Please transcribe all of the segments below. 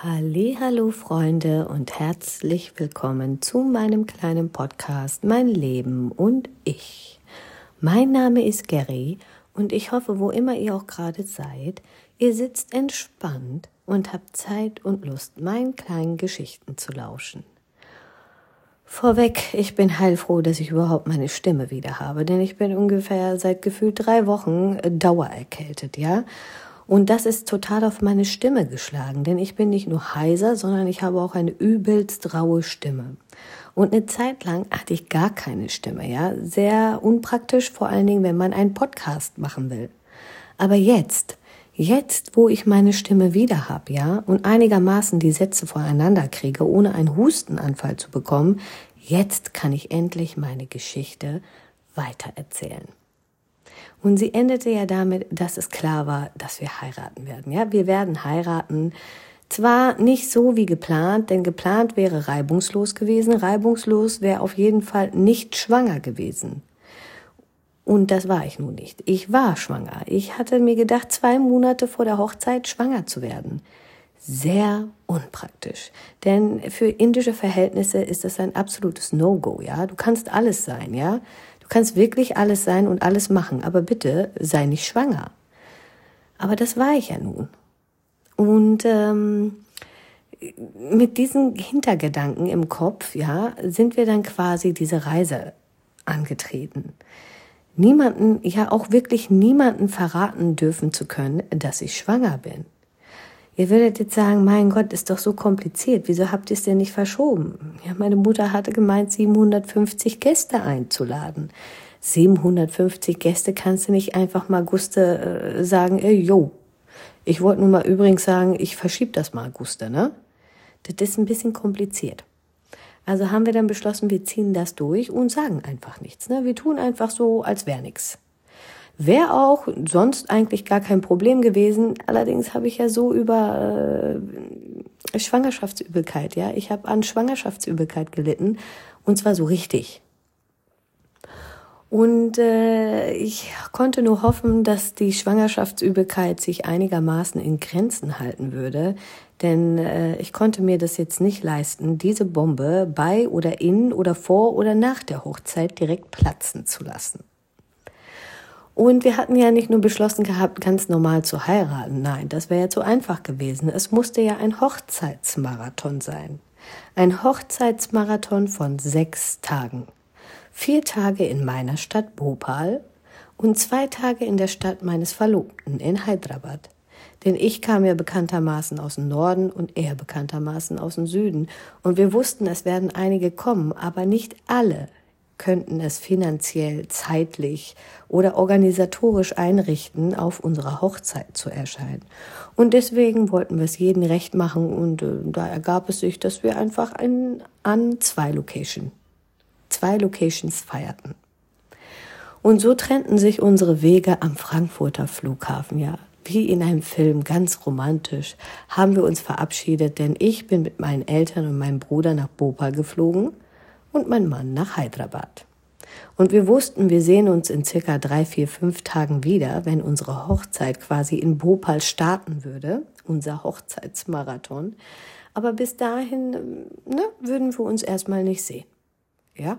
Hallo Freunde und herzlich willkommen zu meinem kleinen Podcast Mein Leben und ich. Mein Name ist Gary und ich hoffe, wo immer ihr auch gerade seid, ihr sitzt entspannt und habt Zeit und Lust, meinen kleinen Geschichten zu lauschen. Vorweg, ich bin heilfroh, dass ich überhaupt meine Stimme wieder habe, denn ich bin ungefähr seit gefühlt drei Wochen dauererkältet, ja? Und das ist total auf meine Stimme geschlagen, denn ich bin nicht nur heiser, sondern ich habe auch eine übelst raue Stimme. Und eine Zeit lang hatte ich gar keine Stimme, ja. Sehr unpraktisch, vor allen Dingen, wenn man einen Podcast machen will. Aber jetzt, jetzt, wo ich meine Stimme wieder habe, ja, und einigermaßen die Sätze voreinander kriege, ohne einen Hustenanfall zu bekommen, jetzt kann ich endlich meine Geschichte weitererzählen. Und sie endete ja damit, dass es klar war, dass wir heiraten werden. Ja, wir werden heiraten. Zwar nicht so wie geplant, denn geplant wäre reibungslos gewesen. Reibungslos wäre auf jeden Fall nicht schwanger gewesen. Und das war ich nun nicht. Ich war schwanger. Ich hatte mir gedacht, zwei Monate vor der Hochzeit schwanger zu werden. Sehr unpraktisch. Denn für indische Verhältnisse ist das ein absolutes No-Go, ja. Du kannst alles sein, ja. Du kannst wirklich alles sein und alles machen, aber bitte sei nicht schwanger. Aber das war ich ja nun. Und ähm, mit diesen Hintergedanken im Kopf, ja, sind wir dann quasi diese Reise angetreten. Niemanden, ja auch wirklich niemanden verraten dürfen zu können, dass ich schwanger bin. Ihr würdet jetzt sagen, mein Gott, ist doch so kompliziert. Wieso habt ihr es denn nicht verschoben? Ja, meine Mutter hatte gemeint, 750 Gäste einzuladen. 750 Gäste kannst du nicht einfach mal Guste äh, sagen, ey, yo. Ich wollte nur mal übrigens sagen, ich verschieb das mal, Guste, ne? Das ist ein bisschen kompliziert. Also haben wir dann beschlossen, wir ziehen das durch und sagen einfach nichts. Ne? Wir tun einfach so, als wäre nichts. Wäre auch sonst eigentlich gar kein Problem gewesen. Allerdings habe ich ja so über äh, Schwangerschaftsübelkeit, ja. Ich habe an Schwangerschaftsübelkeit gelitten und zwar so richtig. Und äh, ich konnte nur hoffen, dass die Schwangerschaftsübelkeit sich einigermaßen in Grenzen halten würde, denn äh, ich konnte mir das jetzt nicht leisten, diese Bombe bei oder in oder vor oder nach der Hochzeit direkt platzen zu lassen. Und wir hatten ja nicht nur beschlossen gehabt, ganz normal zu heiraten. Nein, das wäre ja zu einfach gewesen. Es musste ja ein Hochzeitsmarathon sein. Ein Hochzeitsmarathon von sechs Tagen. Vier Tage in meiner Stadt Bhopal und zwei Tage in der Stadt meines Verlobten in Hyderabad. Denn ich kam ja bekanntermaßen aus dem Norden und er bekanntermaßen aus dem Süden. Und wir wussten, es werden einige kommen, aber nicht alle könnten es finanziell, zeitlich oder organisatorisch einrichten, auf unserer Hochzeit zu erscheinen. Und deswegen wollten wir es jedem recht machen und äh, da ergab es sich, dass wir einfach ein, an zwei Location, zwei Locations feierten. Und so trennten sich unsere Wege am Frankfurter Flughafen, ja. Wie in einem Film, ganz romantisch, haben wir uns verabschiedet, denn ich bin mit meinen Eltern und meinem Bruder nach Bhopal geflogen und mein Mann nach Hyderabad. Und wir wussten, wir sehen uns in circa drei, vier, fünf Tagen wieder, wenn unsere Hochzeit quasi in Bhopal starten würde, unser Hochzeitsmarathon. Aber bis dahin ne, würden wir uns erstmal nicht sehen. Ja?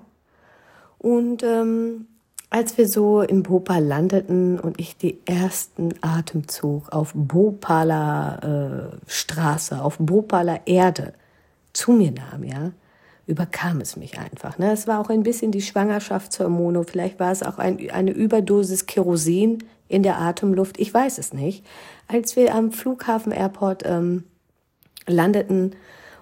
Und ähm, als wir so in Bhopal landeten und ich die ersten Atemzug auf Bhopaler äh, Straße, auf Bhopaler Erde zu mir nahm, ja, überkam es mich einfach. Ne? Es war auch ein bisschen die Schwangerschaftshormone, vielleicht war es auch ein, eine Überdosis Kerosin in der Atemluft, ich weiß es nicht. Als wir am Flughafen Airport ähm, landeten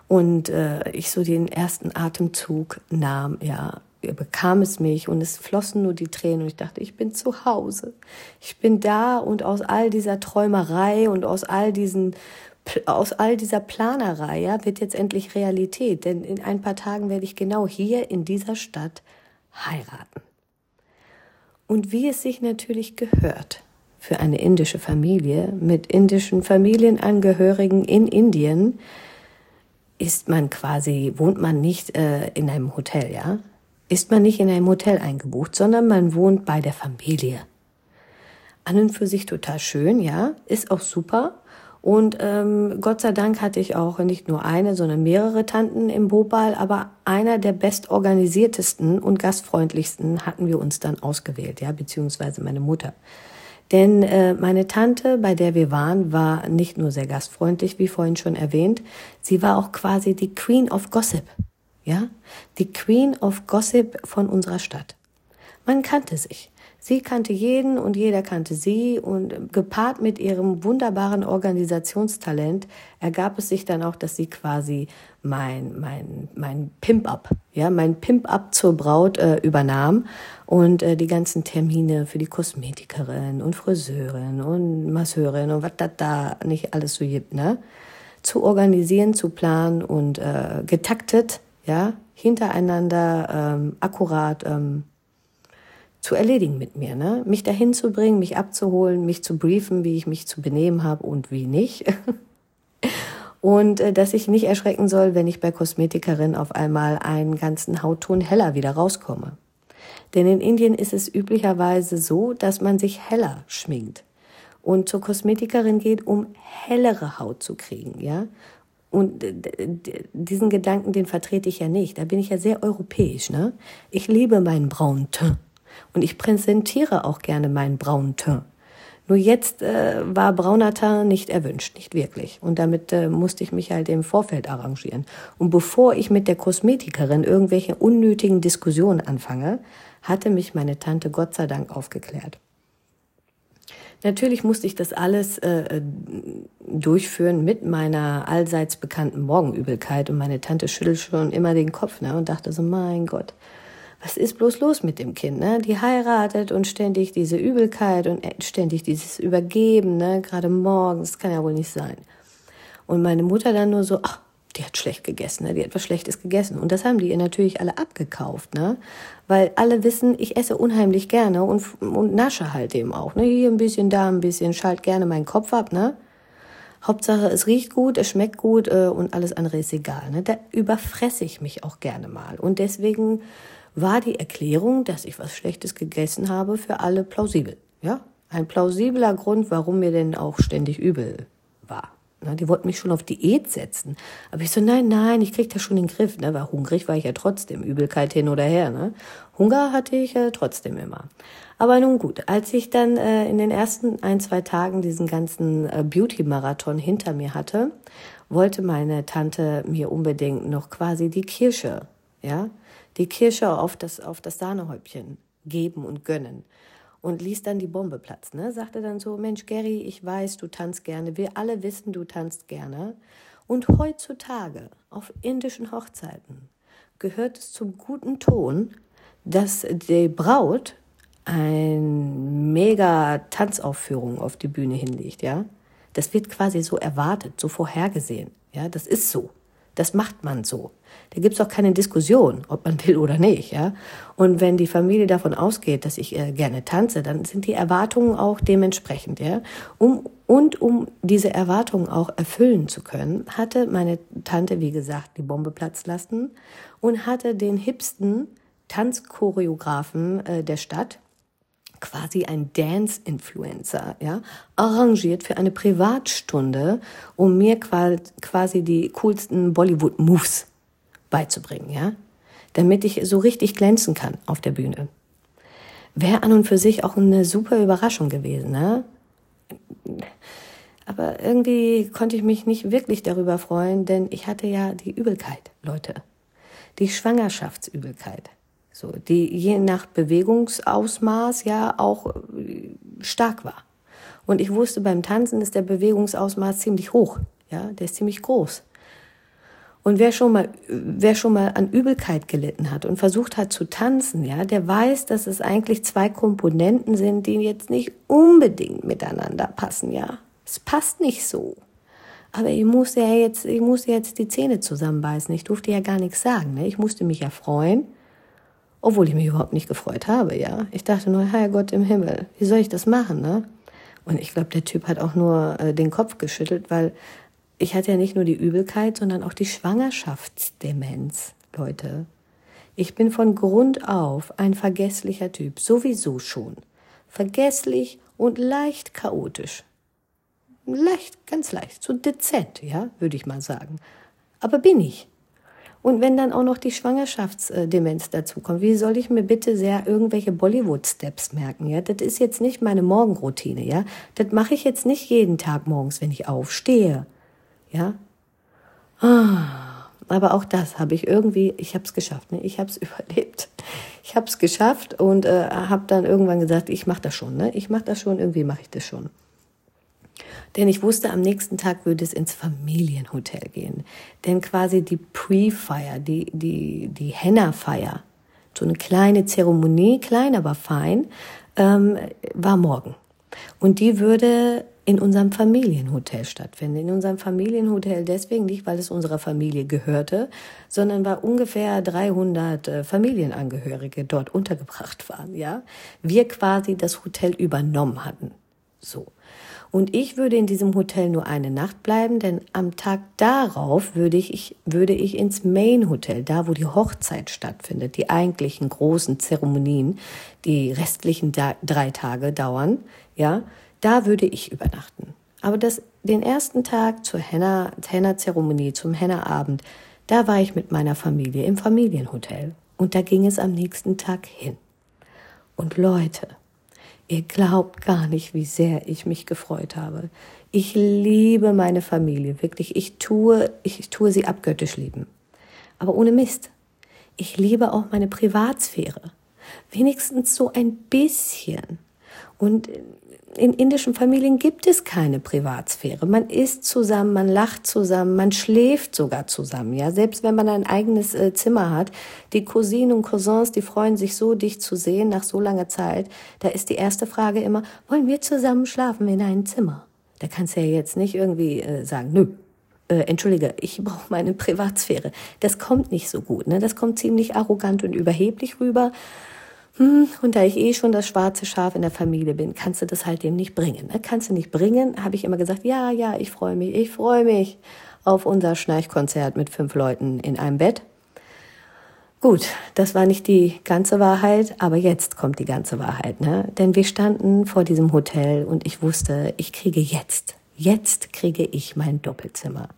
und äh, ich so den ersten Atemzug nahm, ja, bekam es mich und es flossen nur die Tränen und ich dachte, ich bin zu Hause. Ich bin da und aus all dieser Träumerei und aus all diesen aus all dieser Planerei ja, wird jetzt endlich Realität, denn in ein paar Tagen werde ich genau hier in dieser Stadt heiraten. Und wie es sich natürlich gehört für eine indische Familie mit indischen Familienangehörigen in Indien, ist man quasi, wohnt man nicht äh, in einem Hotel, ja? Ist man nicht in einem Hotel eingebucht, sondern man wohnt bei der Familie. An und für sich total schön, ja, ist auch super. Und ähm, Gott sei Dank hatte ich auch nicht nur eine, sondern mehrere Tanten im Bhopal, aber einer der bestorganisiertesten und gastfreundlichsten hatten wir uns dann ausgewählt, ja, beziehungsweise meine Mutter. Denn äh, meine Tante, bei der wir waren, war nicht nur sehr gastfreundlich, wie vorhin schon erwähnt, sie war auch quasi die Queen of Gossip, ja, die Queen of Gossip von unserer Stadt. Man kannte sich. Sie kannte jeden und jeder kannte sie und gepaart mit ihrem wunderbaren Organisationstalent ergab es sich dann auch, dass sie quasi mein mein mein Pimp-up, ja, mein Pimp-up zur Braut äh, übernahm und äh, die ganzen Termine für die Kosmetikerin und Friseurin und Masseurin und was da da nicht alles so gibt, ne? Zu organisieren, zu planen und äh, getaktet, ja, hintereinander ähm, akkurat ähm, zu erledigen mit mir, ne? Mich dahin zu bringen, mich abzuholen, mich zu briefen, wie ich mich zu benehmen habe und wie nicht. und äh, dass ich nicht erschrecken soll, wenn ich bei Kosmetikerin auf einmal einen ganzen Hautton heller wieder rauskomme. Denn in Indien ist es üblicherweise so, dass man sich heller schminkt und zur Kosmetikerin geht, um hellere Haut zu kriegen, ja? Und diesen Gedanken, den vertrete ich ja nicht. Da bin ich ja sehr europäisch, ne? Ich liebe meinen braunen Teint. Und ich präsentiere auch gerne meinen braunen Teint. Nur jetzt äh, war brauner Teint nicht erwünscht, nicht wirklich. Und damit äh, musste ich mich halt im Vorfeld arrangieren. Und bevor ich mit der Kosmetikerin irgendwelche unnötigen Diskussionen anfange, hatte mich meine Tante Gott sei Dank aufgeklärt. Natürlich musste ich das alles äh, durchführen mit meiner allseits bekannten Morgenübelkeit und meine Tante schüttelt schon immer den Kopf ne, und dachte so, mein Gott, was ist bloß los mit dem Kind, ne? Die heiratet und ständig diese Übelkeit und ständig dieses Übergeben, ne? Gerade morgens, kann ja wohl nicht sein. Und meine Mutter dann nur so, ach, die hat schlecht gegessen, ne? die hat was Schlechtes gegessen. Und das haben die ihr natürlich alle abgekauft, ne? Weil alle wissen, ich esse unheimlich gerne und, und nasche halt eben auch, ne? Hier ein bisschen, da ein bisschen, schalt gerne meinen Kopf ab, ne? Hauptsache, es riecht gut, es schmeckt gut äh, und alles andere ist egal. Ne? Da überfresse ich mich auch gerne mal. Und deswegen war die Erklärung, dass ich was Schlechtes gegessen habe, für alle plausibel. Ja, ein plausibler Grund, warum mir denn auch ständig übel war. Na, die wollten mich schon auf Diät setzen. Aber ich so, nein, nein, ich krieg das schon in den Griff. Ne? Weil hungrig war ich ja trotzdem, Übelkeit hin oder her. Ne? Hunger hatte ich äh, trotzdem immer. Aber nun gut, als ich dann äh, in den ersten ein, zwei Tagen diesen ganzen äh, Beauty-Marathon hinter mir hatte, wollte meine Tante mir unbedingt noch quasi die Kirsche, ja, die Kirsche auf das, auf das Sahnehäubchen geben und gönnen und ließ dann die Bombe platzen. Ne? Sagte dann so, Mensch, Gary, ich weiß, du tanzt gerne. Wir alle wissen, du tanzt gerne. Und heutzutage auf indischen Hochzeiten gehört es zum guten Ton, dass die Braut eine mega Tanzaufführung auf die Bühne hinlegt, ja. Das wird quasi so erwartet, so vorhergesehen, ja. Das ist so. Das macht man so. Da gibt's auch keine Diskussion, ob man will oder nicht, ja. Und wenn die Familie davon ausgeht, dass ich äh, gerne tanze, dann sind die Erwartungen auch dementsprechend, ja. Um, und um diese Erwartungen auch erfüllen zu können, hatte meine Tante, wie gesagt, die Bombe platzen lassen und hatte den hipsten Tanzchoreografen äh, der Stadt, quasi ein Dance-Influencer, ja, arrangiert für eine Privatstunde, um mir quasi die coolsten Bollywood-Moves beizubringen, ja, damit ich so richtig glänzen kann auf der Bühne. Wäre an und für sich auch eine super Überraschung gewesen, ne? Aber irgendwie konnte ich mich nicht wirklich darüber freuen, denn ich hatte ja die Übelkeit, Leute. Die Schwangerschaftsübelkeit. So, die je nach Bewegungsausmaß ja auch äh, stark war. Und ich wusste, beim Tanzen ist der Bewegungsausmaß ziemlich hoch. Ja, der ist ziemlich groß. Und wer schon mal, wer schon mal an Übelkeit gelitten hat und versucht hat zu tanzen, ja, der weiß, dass es eigentlich zwei Komponenten sind, die jetzt nicht unbedingt miteinander passen, ja. Es passt nicht so. Aber ich musste ja jetzt, ich musste jetzt die Zähne zusammenbeißen. Ich durfte ja gar nichts sagen, ne? Ich musste mich ja freuen obwohl ich mich überhaupt nicht gefreut habe, ja. Ich dachte nur, Herrgott im Himmel, wie soll ich das machen, ne? Und ich glaube, der Typ hat auch nur äh, den Kopf geschüttelt, weil ich hatte ja nicht nur die Übelkeit, sondern auch die Schwangerschaftsdemenz, Leute. Ich bin von Grund auf ein vergesslicher Typ, sowieso schon. Vergesslich und leicht chaotisch. leicht, ganz leicht, so dezent, ja, würde ich mal sagen. Aber bin ich. Und wenn dann auch noch die Schwangerschaftsdemenz dazu kommt, wie soll ich mir bitte sehr irgendwelche Bollywood-Steps merken? Ja, das ist jetzt nicht meine Morgenroutine. Ja, das mache ich jetzt nicht jeden Tag morgens, wenn ich aufstehe. Ja, ah, aber auch das habe ich irgendwie, ich habe es geschafft. Ne? Ich habe es überlebt. Ich habe es geschafft und äh, habe dann irgendwann gesagt, ich mache das schon. Ne? Ich mache das schon. Irgendwie mache ich das schon. Denn ich wusste, am nächsten Tag würde es ins Familienhotel gehen. Denn quasi die Pre-Feier, die, die, die Henna-Feier, so eine kleine Zeremonie, klein, aber fein, ähm, war morgen. Und die würde in unserem Familienhotel stattfinden. In unserem Familienhotel deswegen nicht, weil es unserer Familie gehörte, sondern weil ungefähr 300 äh, Familienangehörige dort untergebracht waren, ja. Wir quasi das Hotel übernommen hatten. So. Und ich würde in diesem Hotel nur eine Nacht bleiben, denn am Tag darauf würde ich, würde ich ins Main Hotel, da wo die Hochzeit stattfindet, die eigentlichen großen Zeremonien, die restlichen drei Tage dauern, ja, da würde ich übernachten. Aber das, den ersten Tag zur Henna-Zeremonie, zum Henna-Abend, da war ich mit meiner Familie im Familienhotel. Und da ging es am nächsten Tag hin. Und Leute, Ihr glaubt gar nicht, wie sehr ich mich gefreut habe. Ich liebe meine Familie, wirklich. Ich tue, ich tue sie abgöttisch lieben. Aber ohne Mist. Ich liebe auch meine Privatsphäre. Wenigstens so ein bisschen. Und in indischen Familien gibt es keine Privatsphäre. Man isst zusammen, man lacht zusammen, man schläft sogar zusammen. Ja, selbst wenn man ein eigenes äh, Zimmer hat, die Cousinen und Cousins, die freuen sich so, dich zu sehen nach so langer Zeit. Da ist die erste Frage immer: Wollen wir zusammen schlafen in einem Zimmer? Da kannst du ja jetzt nicht irgendwie äh, sagen, nö. Äh, entschuldige, ich brauche meine Privatsphäre. Das kommt nicht so gut. Ne? Das kommt ziemlich arrogant und überheblich rüber. Hm, und da ich eh schon das schwarze Schaf in der Familie bin, kannst du das halt dem nicht bringen. Ne? Kannst du nicht bringen, habe ich immer gesagt, ja, ja, ich freue mich, ich freue mich auf unser Schnarchkonzert mit fünf Leuten in einem Bett. Gut, das war nicht die ganze Wahrheit, aber jetzt kommt die ganze Wahrheit, ne? Denn wir standen vor diesem Hotel und ich wusste, ich kriege jetzt, jetzt kriege ich mein Doppelzimmer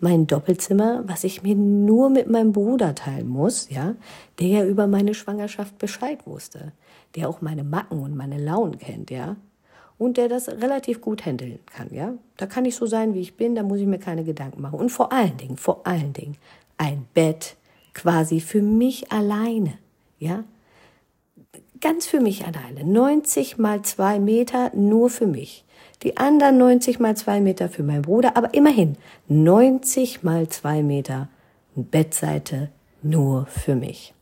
mein Doppelzimmer, was ich mir nur mit meinem Bruder teilen muss, ja, der ja über meine Schwangerschaft Bescheid wusste, der auch meine Macken und meine Launen kennt, ja, und der das relativ gut handeln kann, ja. Da kann ich so sein, wie ich bin, da muss ich mir keine Gedanken machen. Und vor allen Dingen, vor allen Dingen, ein Bett quasi für mich alleine, ja. Ganz für mich alleine. 90 mal zwei Meter nur für mich die anderen 90 mal zwei Meter für meinen Bruder, aber immerhin 90 mal zwei Meter Bettseite nur für mich.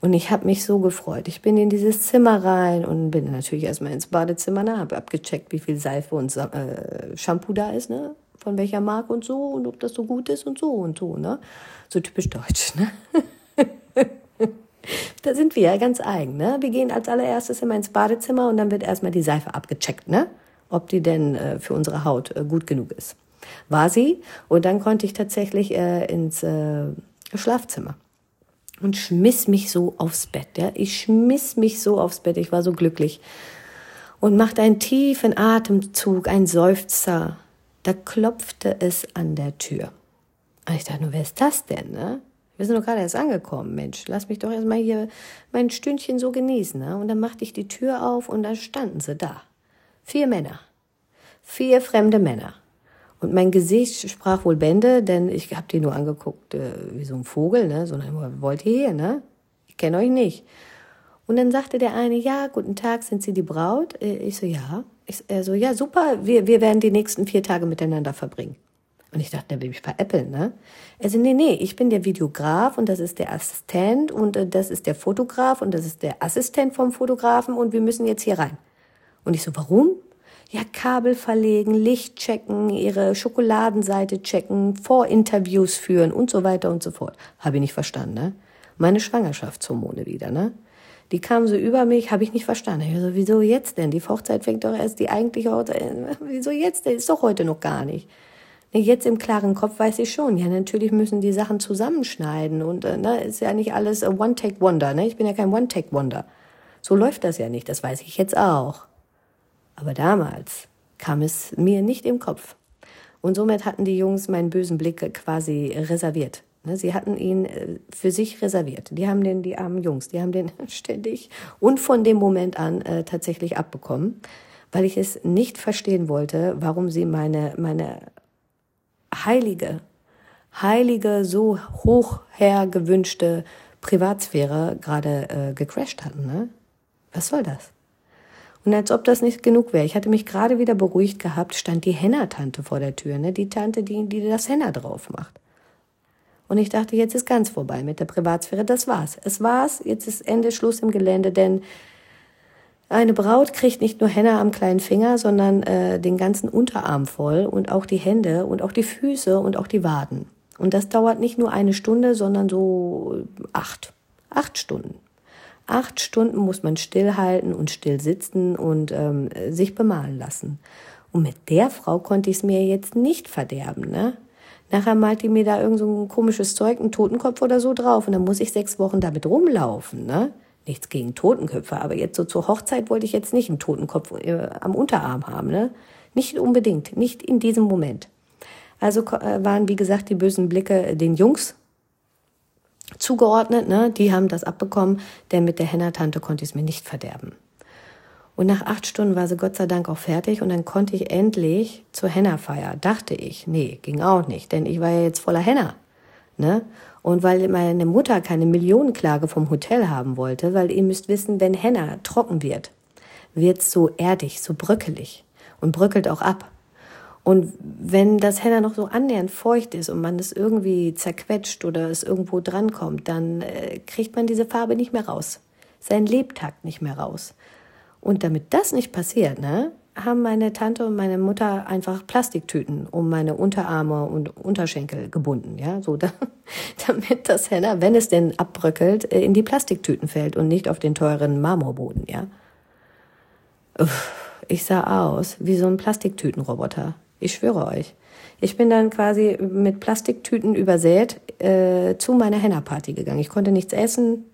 Und ich habe mich so gefreut. Ich bin in dieses Zimmer rein und bin natürlich erstmal ins Badezimmer, ne, habe abgecheckt, wie viel Seife und äh, Shampoo da ist, ne, von welcher Marke und so und ob das so gut ist und so und so, ne. So typisch deutsch, ne. da sind wir ja ganz eigen, ne. Wir gehen als allererstes immer ins Badezimmer und dann wird erstmal die Seife abgecheckt, ne ob die denn äh, für unsere Haut äh, gut genug ist. War sie und dann konnte ich tatsächlich äh, ins äh, Schlafzimmer und schmiss mich so aufs Bett. Ja? Ich schmiss mich so aufs Bett, ich war so glücklich und machte einen tiefen Atemzug, einen Seufzer. Da klopfte es an der Tür. Und ich dachte nur, wer ist das denn? Ne? Wir sind doch gerade erst angekommen, Mensch. Lass mich doch erstmal hier mein Stündchen so genießen. Ne? Und dann machte ich die Tür auf und dann standen sie da. Vier Männer. Vier fremde Männer. Und mein Gesicht sprach wohl Bände, denn ich habe die nur angeguckt äh, wie so ein Vogel, ne? So, wollt ihr hier, ne? Ich kenne euch nicht. Und dann sagte der eine, ja, guten Tag, sind Sie die Braut? Äh, ich so, ja. Ich, er so, ja, super, wir, wir werden die nächsten vier Tage miteinander verbringen. Und ich dachte, der will mich veräppeln, ne? Er so, nee, nee, ich bin der Videograf und das ist der Assistent und äh, das ist der Fotograf und das ist der Assistent vom Fotografen und wir müssen jetzt hier rein. Und ich so, warum? Ja, Kabel verlegen, Licht checken, ihre Schokoladenseite checken, Vorinterviews führen und so weiter und so fort. Habe ich nicht verstanden, ne? Meine Schwangerschaftshormone wieder, ne? Die kamen so über mich, habe ich nicht verstanden. Ich so, wieso jetzt denn? Die Hochzeit fängt doch erst die eigentliche Hochzeit. Wieso jetzt denn? Ist doch heute noch gar nicht. Jetzt im klaren Kopf weiß ich schon, ja, natürlich müssen die Sachen zusammenschneiden und äh, ne, ist ja nicht alles One-Take-Wonder, ne? Ich bin ja kein One-Take-Wonder. So läuft das ja nicht, das weiß ich jetzt auch. Aber damals, kam es mir nicht im Kopf. Und somit hatten die Jungs meinen bösen Blick quasi reserviert. Ne, sie hatten ihn äh, für sich reserviert. Die haben den, die armen Jungs, die haben den ständig und von dem Moment an äh, tatsächlich abbekommen, weil ich es nicht verstehen wollte, warum sie meine, meine heilige, heilige, so hoch hergewünschte Privatsphäre gerade äh, gecrashed hatten. Ne? Was soll das? Und als ob das nicht genug wäre. Ich hatte mich gerade wieder beruhigt gehabt, stand die Henna-Tante vor der Tür, ne? Die Tante, die, die das Henna drauf macht. Und ich dachte, jetzt ist ganz vorbei mit der Privatsphäre. Das war's. Es war's. Jetzt ist Ende Schluss im Gelände, denn eine Braut kriegt nicht nur Henna am kleinen Finger, sondern äh, den ganzen Unterarm voll und auch die Hände und auch die Füße und auch die Waden. Und das dauert nicht nur eine Stunde, sondern so acht. Acht Stunden. Acht Stunden muss man stillhalten und still sitzen und ähm, sich bemalen lassen. Und mit der Frau konnte ich es mir jetzt nicht verderben, ne? Nachher malt die mir da irgend so ein komisches Zeug, einen Totenkopf oder so drauf. Und dann muss ich sechs Wochen damit rumlaufen, ne? Nichts gegen Totenköpfe, aber jetzt so zur Hochzeit wollte ich jetzt nicht einen Totenkopf äh, am Unterarm haben, ne? Nicht unbedingt, nicht in diesem Moment. Also äh, waren, wie gesagt, die bösen Blicke den Jungs zugeordnet, ne? Die haben das abbekommen, denn mit der Henna-Tante konnte ich es mir nicht verderben. Und nach acht Stunden war sie Gott sei Dank auch fertig und dann konnte ich endlich zur Henna-Feier. Dachte ich, nee, ging auch nicht, denn ich war ja jetzt voller Henna. Ne? Und weil meine Mutter keine Millionenklage vom Hotel haben wollte, weil ihr müsst wissen, wenn Henna trocken wird, wird's so erdig, so bröckelig und bröckelt auch ab. Und wenn das Henna noch so annähernd feucht ist und man es irgendwie zerquetscht oder es irgendwo drankommt, dann äh, kriegt man diese Farbe nicht mehr raus. Sein Lebtakt nicht mehr raus. Und damit das nicht passiert, ne, haben meine Tante und meine Mutter einfach Plastiktüten um meine Unterarme und Unterschenkel gebunden, ja, so da, damit das Henna, wenn es denn abbröckelt, äh, in die Plastiktüten fällt und nicht auf den teuren Marmorboden, ja. Ich sah aus wie so ein Plastiktütenroboter. Ich schwöre euch. Ich bin dann quasi mit Plastiktüten übersät äh, zu meiner Henna-Party gegangen. Ich konnte nichts essen,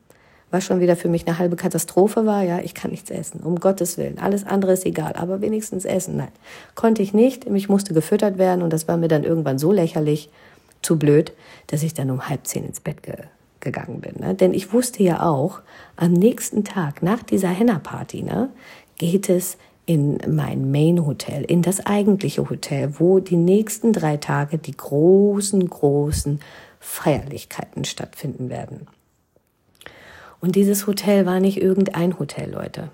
was schon wieder für mich eine halbe Katastrophe war. Ja, ich kann nichts essen, um Gottes Willen. Alles andere ist egal, aber wenigstens essen. Nein, konnte ich nicht. Mich musste gefüttert werden und das war mir dann irgendwann so lächerlich, zu blöd, dass ich dann um halb zehn ins Bett ge gegangen bin. Ne? Denn ich wusste ja auch, am nächsten Tag nach dieser Henna-Party ne, geht es in mein Main Hotel, in das eigentliche Hotel, wo die nächsten drei Tage die großen, großen Feierlichkeiten stattfinden werden. Und dieses Hotel war nicht irgendein Hotel, Leute.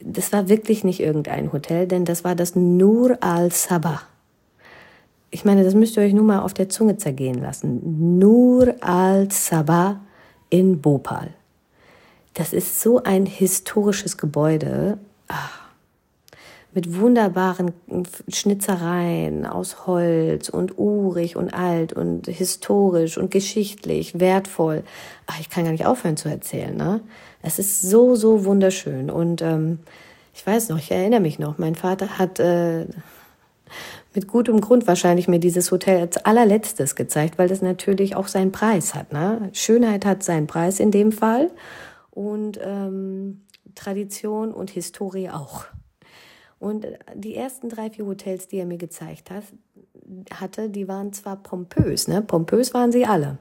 Das war wirklich nicht irgendein Hotel, denn das war das Nur al-Sabah. Ich meine, das müsst ihr euch nur mal auf der Zunge zergehen lassen. Nur al-Sabah in Bhopal. Das ist so ein historisches Gebäude. Ach, mit wunderbaren Schnitzereien aus Holz und urig und alt und historisch und geschichtlich, wertvoll. Ach, ich kann gar nicht aufhören zu erzählen. Ne? Es ist so, so wunderschön. Und ähm, ich weiß noch, ich erinnere mich noch, mein Vater hat äh, mit gutem Grund wahrscheinlich mir dieses Hotel als allerletztes gezeigt, weil das natürlich auch seinen Preis hat. Ne? Schönheit hat seinen Preis in dem Fall und ähm, Tradition und Historie auch. Und die ersten drei, vier Hotels, die er mir gezeigt hat, hatte, die waren zwar pompös, ne? Pompös waren sie alle.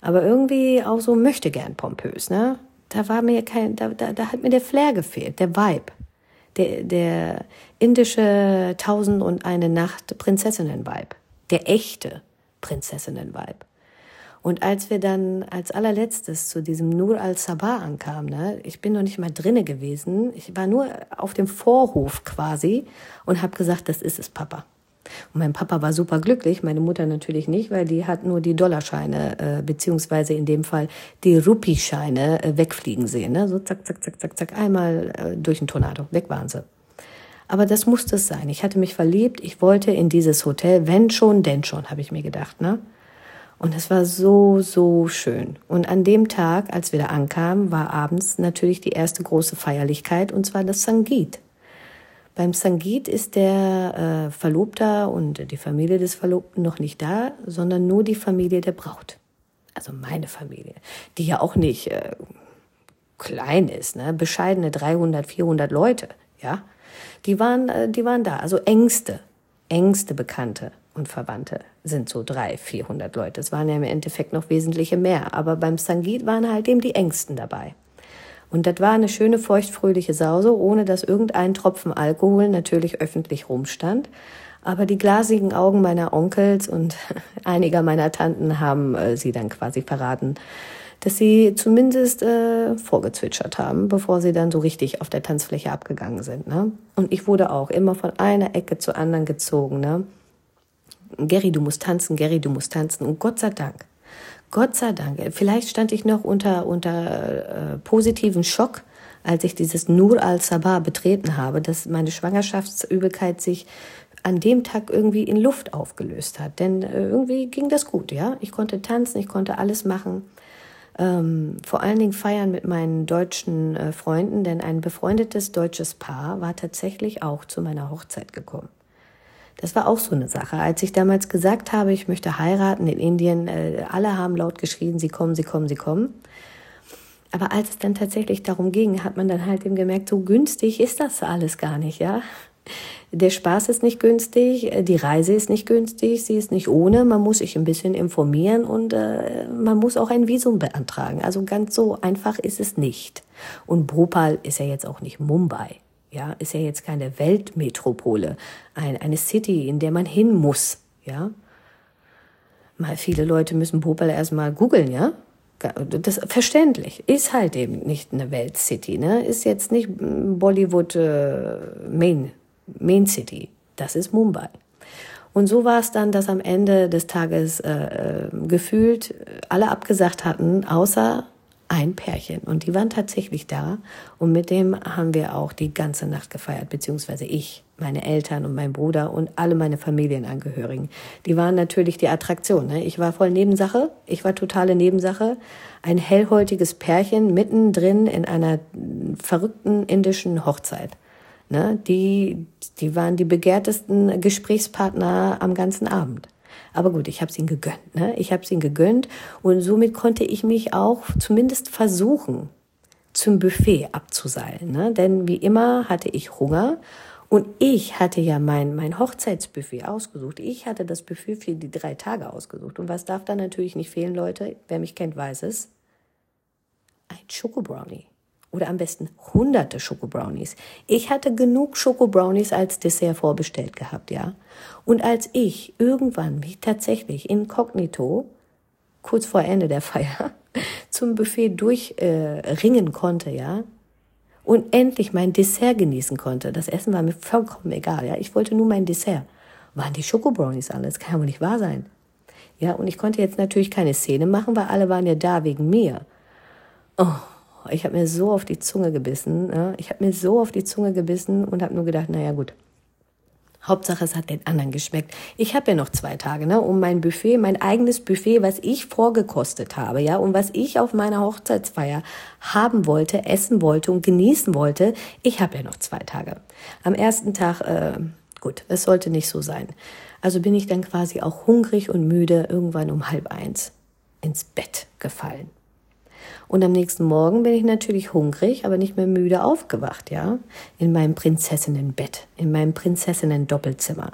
Aber irgendwie auch so möchte gern pompös, ne? Da war mir kein, da, da, da hat mir der Flair gefehlt, der Vibe. Der, der indische Tausend und eine Nacht Prinzessinnen-Vibe. Der echte Prinzessinnen-Vibe. Und als wir dann als allerletztes zu diesem Nur al-Sabah ankamen, ne, ich bin noch nicht mal drinne gewesen, ich war nur auf dem Vorhof quasi und habe gesagt, das ist es, Papa. Und mein Papa war super glücklich, meine Mutter natürlich nicht, weil die hat nur die Dollarscheine, äh, beziehungsweise in dem Fall die Rupie-Scheine äh, wegfliegen sehen. Ne? So zack, zack, zack, zack, zack, einmal äh, durch ein Tornado. Weg waren sie. Aber das musste es sein. Ich hatte mich verliebt, ich wollte in dieses Hotel, wenn schon, denn schon, habe ich mir gedacht. Ne? Und es war so, so schön. Und an dem Tag, als wir da ankamen, war abends natürlich die erste große Feierlichkeit, und zwar das Sangit. Beim Sangit ist der äh, Verlobter und die Familie des Verlobten noch nicht da, sondern nur die Familie der Braut. Also meine Familie, die ja auch nicht äh, klein ist, ne? bescheidene 300, 400 Leute, ja. Die waren, äh, die waren da, also engste, engste Bekannte und Verwandte sind so drei, vierhundert Leute. Es waren ja im Endeffekt noch wesentliche mehr, aber beim Sangit waren halt eben die engsten dabei. Und das war eine schöne, feuchtfröhliche Sause, ohne dass irgendein Tropfen Alkohol natürlich öffentlich rumstand. Aber die glasigen Augen meiner Onkels und einiger meiner Tanten haben äh, sie dann quasi verraten, dass sie zumindest äh, vorgezwitschert haben, bevor sie dann so richtig auf der Tanzfläche abgegangen sind. Ne? Und ich wurde auch immer von einer Ecke zur anderen gezogen. Ne? Gary, du musst tanzen, Gary, du musst tanzen. Und Gott sei Dank, Gott sei Dank, vielleicht stand ich noch unter, unter äh, positiven Schock, als ich dieses Nur al-Sabah betreten habe, dass meine Schwangerschaftsübelkeit sich an dem Tag irgendwie in Luft aufgelöst hat. Denn äh, irgendwie ging das gut, ja. Ich konnte tanzen, ich konnte alles machen. Ähm, vor allen Dingen feiern mit meinen deutschen äh, Freunden, denn ein befreundetes deutsches Paar war tatsächlich auch zu meiner Hochzeit gekommen. Das war auch so eine Sache. Als ich damals gesagt habe, ich möchte heiraten in Indien, äh, alle haben laut geschrien, sie kommen, sie kommen, sie kommen. Aber als es dann tatsächlich darum ging, hat man dann halt eben gemerkt, so günstig ist das alles gar nicht, ja. Der Spaß ist nicht günstig, äh, die Reise ist nicht günstig, sie ist nicht ohne, man muss sich ein bisschen informieren und äh, man muss auch ein Visum beantragen. Also ganz so einfach ist es nicht. Und Bhopal ist ja jetzt auch nicht Mumbai. Ja, ist ja jetzt keine Weltmetropole, ein, eine City, in der man hin muss. Ja, mal viele Leute müssen Bhopal erstmal googeln, ja. Das verständlich ist halt eben nicht eine Weltcity, ne? Ist jetzt nicht Bollywood äh, Main Main City. Das ist Mumbai. Und so war es dann, dass am Ende des Tages äh, äh gefühlt alle abgesagt hatten, außer ein Pärchen. Und die waren tatsächlich da. Und mit dem haben wir auch die ganze Nacht gefeiert, beziehungsweise ich, meine Eltern und mein Bruder und alle meine Familienangehörigen. Die waren natürlich die Attraktion. Ne? Ich war voll Nebensache. Ich war totale Nebensache. Ein hellhäutiges Pärchen mittendrin in einer verrückten indischen Hochzeit. Ne? Die, die waren die begehrtesten Gesprächspartner am ganzen Abend. Aber gut, ich habe es ihnen gegönnt. Ne? Ich habe es ihnen gegönnt und somit konnte ich mich auch zumindest versuchen, zum Buffet abzuseilen. Ne? Denn wie immer hatte ich Hunger und ich hatte ja mein, mein Hochzeitsbuffet ausgesucht. Ich hatte das Buffet für die drei Tage ausgesucht. Und was darf da natürlich nicht fehlen, Leute? Wer mich kennt, weiß es. Ein Schokobrownie oder am besten hunderte Schokobrownies. Ich hatte genug Schokobrownies als Dessert vorbestellt gehabt, ja. Und als ich irgendwann mich tatsächlich inkognito, kurz vor Ende der Feier, zum Buffet durchringen äh, konnte, ja, und endlich mein Dessert genießen konnte. Das Essen war mir vollkommen egal, ja. Ich wollte nur mein Dessert. Waren die Schokobrownies alles? Kann ja wohl nicht wahr sein. Ja, und ich konnte jetzt natürlich keine Szene machen, weil alle waren ja da wegen mir. Oh, ich habe mir so auf die Zunge gebissen. Ja? Ich habe mir so auf die Zunge gebissen und habe nur gedacht, naja gut. Hauptsache, es hat den anderen geschmeckt. Ich habe ja noch zwei Tage, ne, um mein Buffet, mein eigenes Buffet, was ich vorgekostet habe, ja, und was ich auf meiner Hochzeitsfeier haben wollte, essen wollte und genießen wollte. Ich habe ja noch zwei Tage. Am ersten Tag, äh, gut, es sollte nicht so sein. Also bin ich dann quasi auch hungrig und müde irgendwann um halb eins ins Bett gefallen. Und am nächsten Morgen bin ich natürlich hungrig, aber nicht mehr müde aufgewacht, ja, in meinem Prinzessinnenbett, in meinem Prinzessinnen-Doppelzimmer,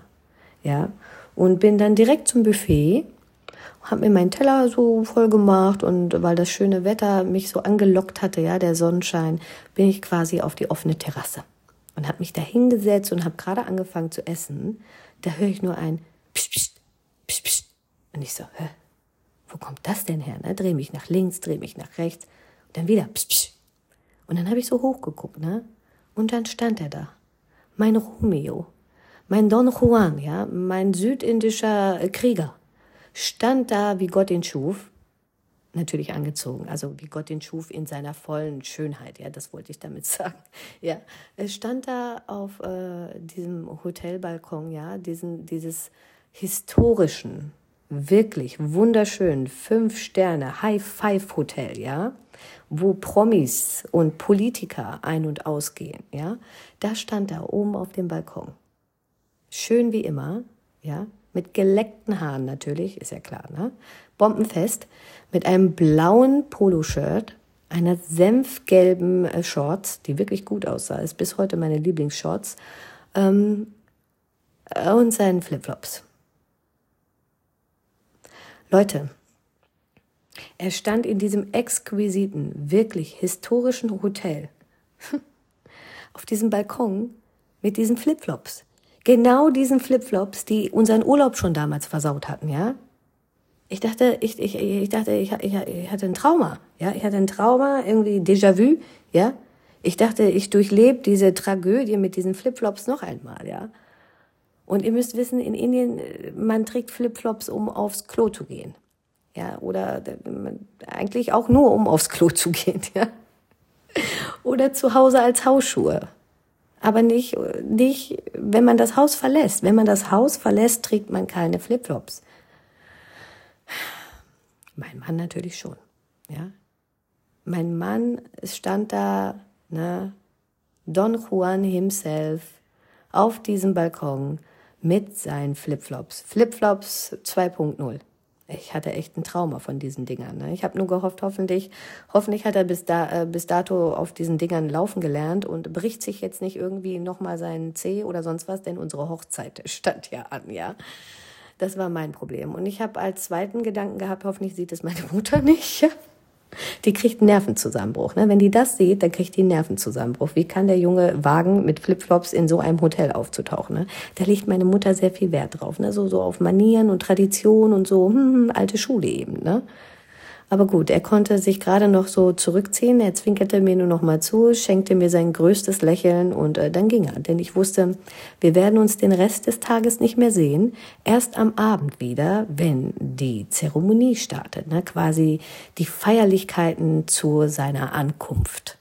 ja, und bin dann direkt zum Buffet, habe mir meinen Teller so voll gemacht und weil das schöne Wetter mich so angelockt hatte, ja, der Sonnenschein, bin ich quasi auf die offene Terrasse und habe mich da hingesetzt und habe gerade angefangen zu essen. Da höre ich nur ein Psst, Psst, Psst, Psst. Und ich so, hä, wo kommt das denn her? Ne? Dreh mich nach links, dreh mich nach rechts. Und dann wieder, psch, psch. Und dann habe ich so hochgeguckt, ne? Und dann stand er da. Mein Romeo. Mein Don Juan, ja? Mein südindischer Krieger. Stand da, wie Gott ihn schuf. Natürlich angezogen, also wie Gott ihn schuf in seiner vollen Schönheit, ja, das wollte ich damit sagen. Ja, es stand da auf äh, diesem Hotelbalkon, ja, diesen, dieses historischen, wirklich wunderschön, fünf Sterne, High-Five-Hotel, ja, wo Promis und Politiker ein- und ausgehen, ja, da stand er oben auf dem Balkon. Schön wie immer, ja, mit geleckten Haaren natürlich, ist ja klar, ne? Bombenfest, mit einem blauen Poloshirt, einer senfgelben äh, Shorts, die wirklich gut aussah, ist bis heute meine Lieblingsshorts, ähm, und seinen Flipflops. Leute, er stand in diesem exquisiten, wirklich historischen Hotel auf diesem Balkon mit diesen Flipflops. Genau diesen Flipflops, die unseren Urlaub schon damals versaut hatten, ja? Ich dachte, ich, ich, ich dachte, ich, ich, ich hatte ein Trauma, ja? Ich hatte ein Trauma, irgendwie Déjà-vu, ja? Ich dachte, ich durchlebe diese Tragödie mit diesen Flipflops noch einmal, ja? Und ihr müsst wissen, in Indien, man trägt Flipflops, um aufs Klo zu gehen. Ja, oder eigentlich auch nur, um aufs Klo zu gehen, ja. Oder zu Hause als Hausschuhe. Aber nicht, nicht, wenn man das Haus verlässt. Wenn man das Haus verlässt, trägt man keine Flipflops. Mein Mann natürlich schon, ja. Mein Mann stand da, ne, Don Juan himself, auf diesem Balkon mit seinen Flipflops. Flipflops 2.0 ich hatte echt ein Trauma von diesen Dingern. Ne? Ich habe nur gehofft, hoffentlich, hoffentlich hat er bis, da, äh, bis dato auf diesen Dingern laufen gelernt und bricht sich jetzt nicht irgendwie nochmal seinen Zeh oder sonst was, denn unsere Hochzeit stand ja an, ja. Das war mein Problem. Und ich habe als zweiten Gedanken gehabt, hoffentlich sieht es meine Mutter nicht. Die kriegt einen Nervenzusammenbruch. Ne? Wenn die das sieht, dann kriegt die einen Nervenzusammenbruch. Wie kann der Junge wagen, mit Flipflops in so einem Hotel aufzutauchen? Ne? Da legt meine Mutter sehr viel Wert drauf. Ne? So, so auf Manieren und Tradition und so, hm, hm alte Schule eben. Ne? Aber gut, er konnte sich gerade noch so zurückziehen. Er zwinkerte mir nur noch mal zu, schenkte mir sein größtes Lächeln und äh, dann ging er. Denn ich wusste, wir werden uns den Rest des Tages nicht mehr sehen. Erst am Abend wieder, wenn die Zeremonie startet, ne? quasi die Feierlichkeiten zu seiner Ankunft.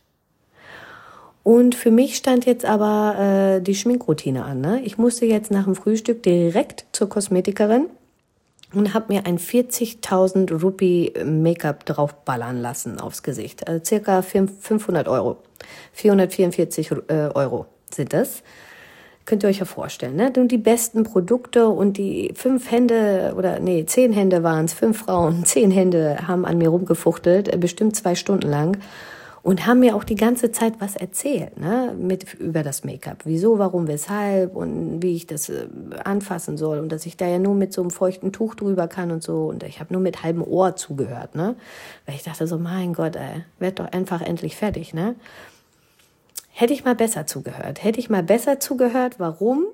Und für mich stand jetzt aber äh, die Schminkroutine an. Ne? Ich musste jetzt nach dem Frühstück direkt zur Kosmetikerin und habe mir ein 40.000 Rupee Make-up draufballern lassen aufs Gesicht. Also circa 500 Euro. 444 äh, Euro sind das. Könnt ihr euch ja vorstellen, ne? Und die besten Produkte und die fünf Hände oder nee, zehn Hände waren es, fünf Frauen, zehn Hände haben an mir rumgefuchtelt, äh, bestimmt zwei Stunden lang und haben mir auch die ganze Zeit was erzählt, ne, mit über das Make-up, wieso, warum, weshalb und wie ich das äh, anfassen soll. Und dass ich da ja nur mit so einem feuchten Tuch drüber kann und so. Und ich habe nur mit halbem Ohr zugehört, ne, weil ich dachte so, mein Gott, ey, werd doch einfach endlich fertig, ne. Hätte ich mal besser zugehört, hätte ich mal besser zugehört, warum?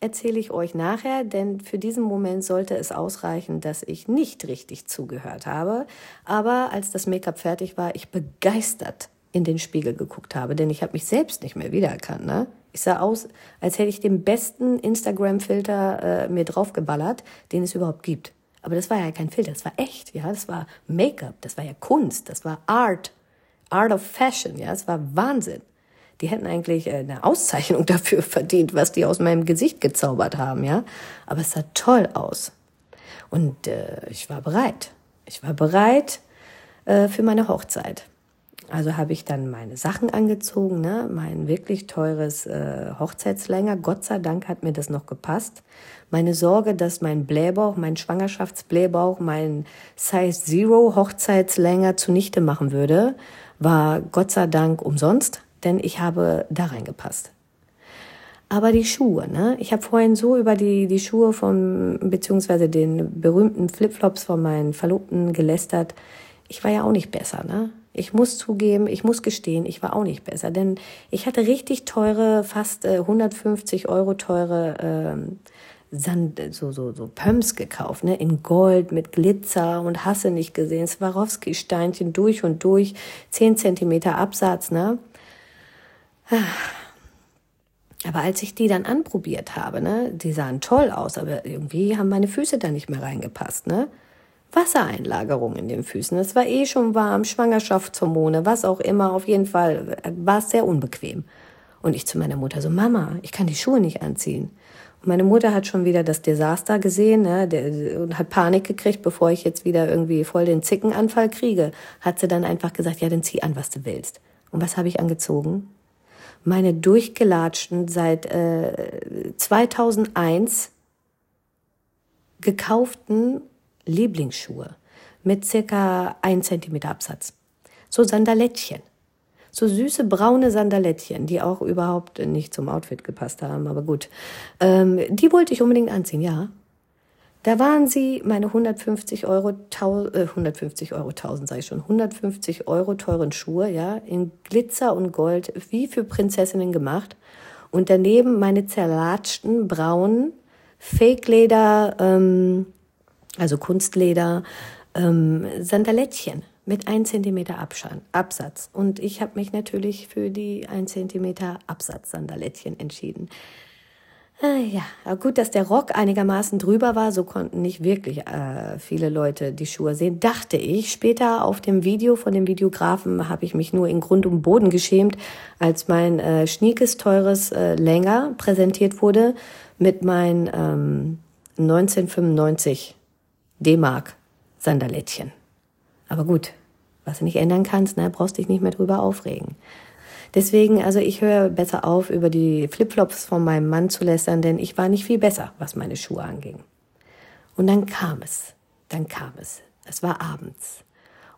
Erzähle ich euch nachher, denn für diesen Moment sollte es ausreichen, dass ich nicht richtig zugehört habe. Aber als das Make-up fertig war, ich begeistert in den Spiegel geguckt habe, denn ich habe mich selbst nicht mehr wiedererkannt. Ne? Ich sah aus, als hätte ich den besten Instagram-Filter äh, mir draufgeballert, den es überhaupt gibt. Aber das war ja kein Filter, das war echt, ja, das war Make-up, das war ja Kunst, das war Art, Art of Fashion, ja, das war Wahnsinn die hätten eigentlich äh, eine Auszeichnung dafür verdient, was die aus meinem Gesicht gezaubert haben, ja. Aber es sah toll aus. Und äh, ich war bereit. Ich war bereit äh, für meine Hochzeit. Also habe ich dann meine Sachen angezogen, ne? mein wirklich teures äh, Hochzeitslänger. Gott sei Dank hat mir das noch gepasst. Meine Sorge, dass mein Blähbauch, mein Schwangerschaftsblähbauch, mein Size Zero Hochzeitslänger zunichte machen würde, war Gott sei Dank umsonst denn ich habe da reingepasst. Aber die Schuhe, ne? Ich habe vorhin so über die, die Schuhe von, beziehungsweise den berühmten Flipflops von meinen Verlobten gelästert. Ich war ja auch nicht besser, ne? Ich muss zugeben, ich muss gestehen, ich war auch nicht besser, denn ich hatte richtig teure, fast äh, 150 Euro teure ähm, Sand, so, so, so Pumps gekauft, ne, in Gold mit Glitzer und hasse nicht gesehen, Swarovski-Steinchen durch und durch, 10 Zentimeter Absatz, ne. Aber als ich die dann anprobiert habe, ne, die sahen toll aus, aber irgendwie haben meine Füße da nicht mehr reingepasst, ne? Wassereinlagerung in den Füßen. Es war eh schon warm, Schwangerschaftshormone, was auch immer. Auf jeden Fall war es sehr unbequem. Und ich zu meiner Mutter so, Mama, ich kann die Schuhe nicht anziehen. Und meine Mutter hat schon wieder das Desaster gesehen ne, der, und hat Panik gekriegt, bevor ich jetzt wieder irgendwie voll den Zickenanfall kriege. Hat sie dann einfach gesagt, ja, dann zieh an, was du willst. Und was habe ich angezogen? Meine durchgelatschten seit äh, 2001 gekauften Lieblingsschuhe mit circa ein Zentimeter Absatz. so Sandalettchen. So süße braune Sandalettchen, die auch überhaupt nicht zum Outfit gepasst haben, aber gut. Ähm, die wollte ich unbedingt anziehen, ja. Da waren sie meine 150 Euro, äh, 150 Euro, 1000 sei ich schon, 150 Euro teuren Schuhe, ja, in Glitzer und Gold, wie für Prinzessinnen gemacht. Und daneben meine zerlatschten braunen Fake-Leder, ähm, also Kunstleder, ähm, Sandalettchen mit 1 cm Absatz. Und ich habe mich natürlich für die 1 cm Absatz-Sandalettchen entschieden. Ah, ja, gut, dass der Rock einigermaßen drüber war, so konnten nicht wirklich äh, viele Leute die Schuhe sehen, dachte ich. Später auf dem Video von dem Videografen habe ich mich nur in Grund und Boden geschämt, als mein äh, schniekes, teures äh, Länger präsentiert wurde mit meinen ähm, 1995 D-Mark Sandalettchen. Aber gut, was du nicht ändern kannst, ne, brauchst dich nicht mehr drüber aufregen. Deswegen, also ich höre besser auf, über die Flipflops von meinem Mann zu lästern, denn ich war nicht viel besser, was meine Schuhe anging. Und dann kam es, dann kam es. Es war abends.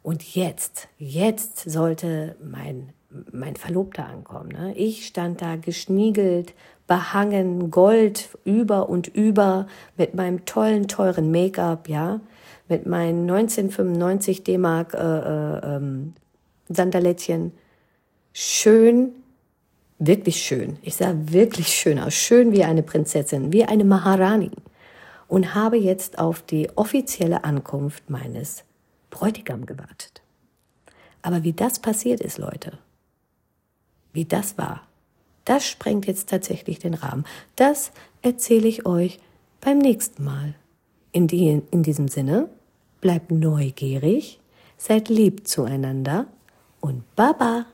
Und jetzt, jetzt sollte mein, mein Verlobter ankommen. Ne? Ich stand da geschniegelt, behangen, Gold über und über, mit meinem tollen, teuren Make-up, ja, mit meinen 1995 D-Mark äh, äh, ähm, Sandalettchen schön, wirklich schön. Ich sah wirklich schön aus, schön wie eine Prinzessin, wie eine Maharani. Und habe jetzt auf die offizielle Ankunft meines Bräutigam gewartet. Aber wie das passiert ist, Leute, wie das war, das sprengt jetzt tatsächlich den Rahmen. Das erzähle ich euch beim nächsten Mal. In, die, in diesem Sinne, bleibt neugierig, seid lieb zueinander und Baba!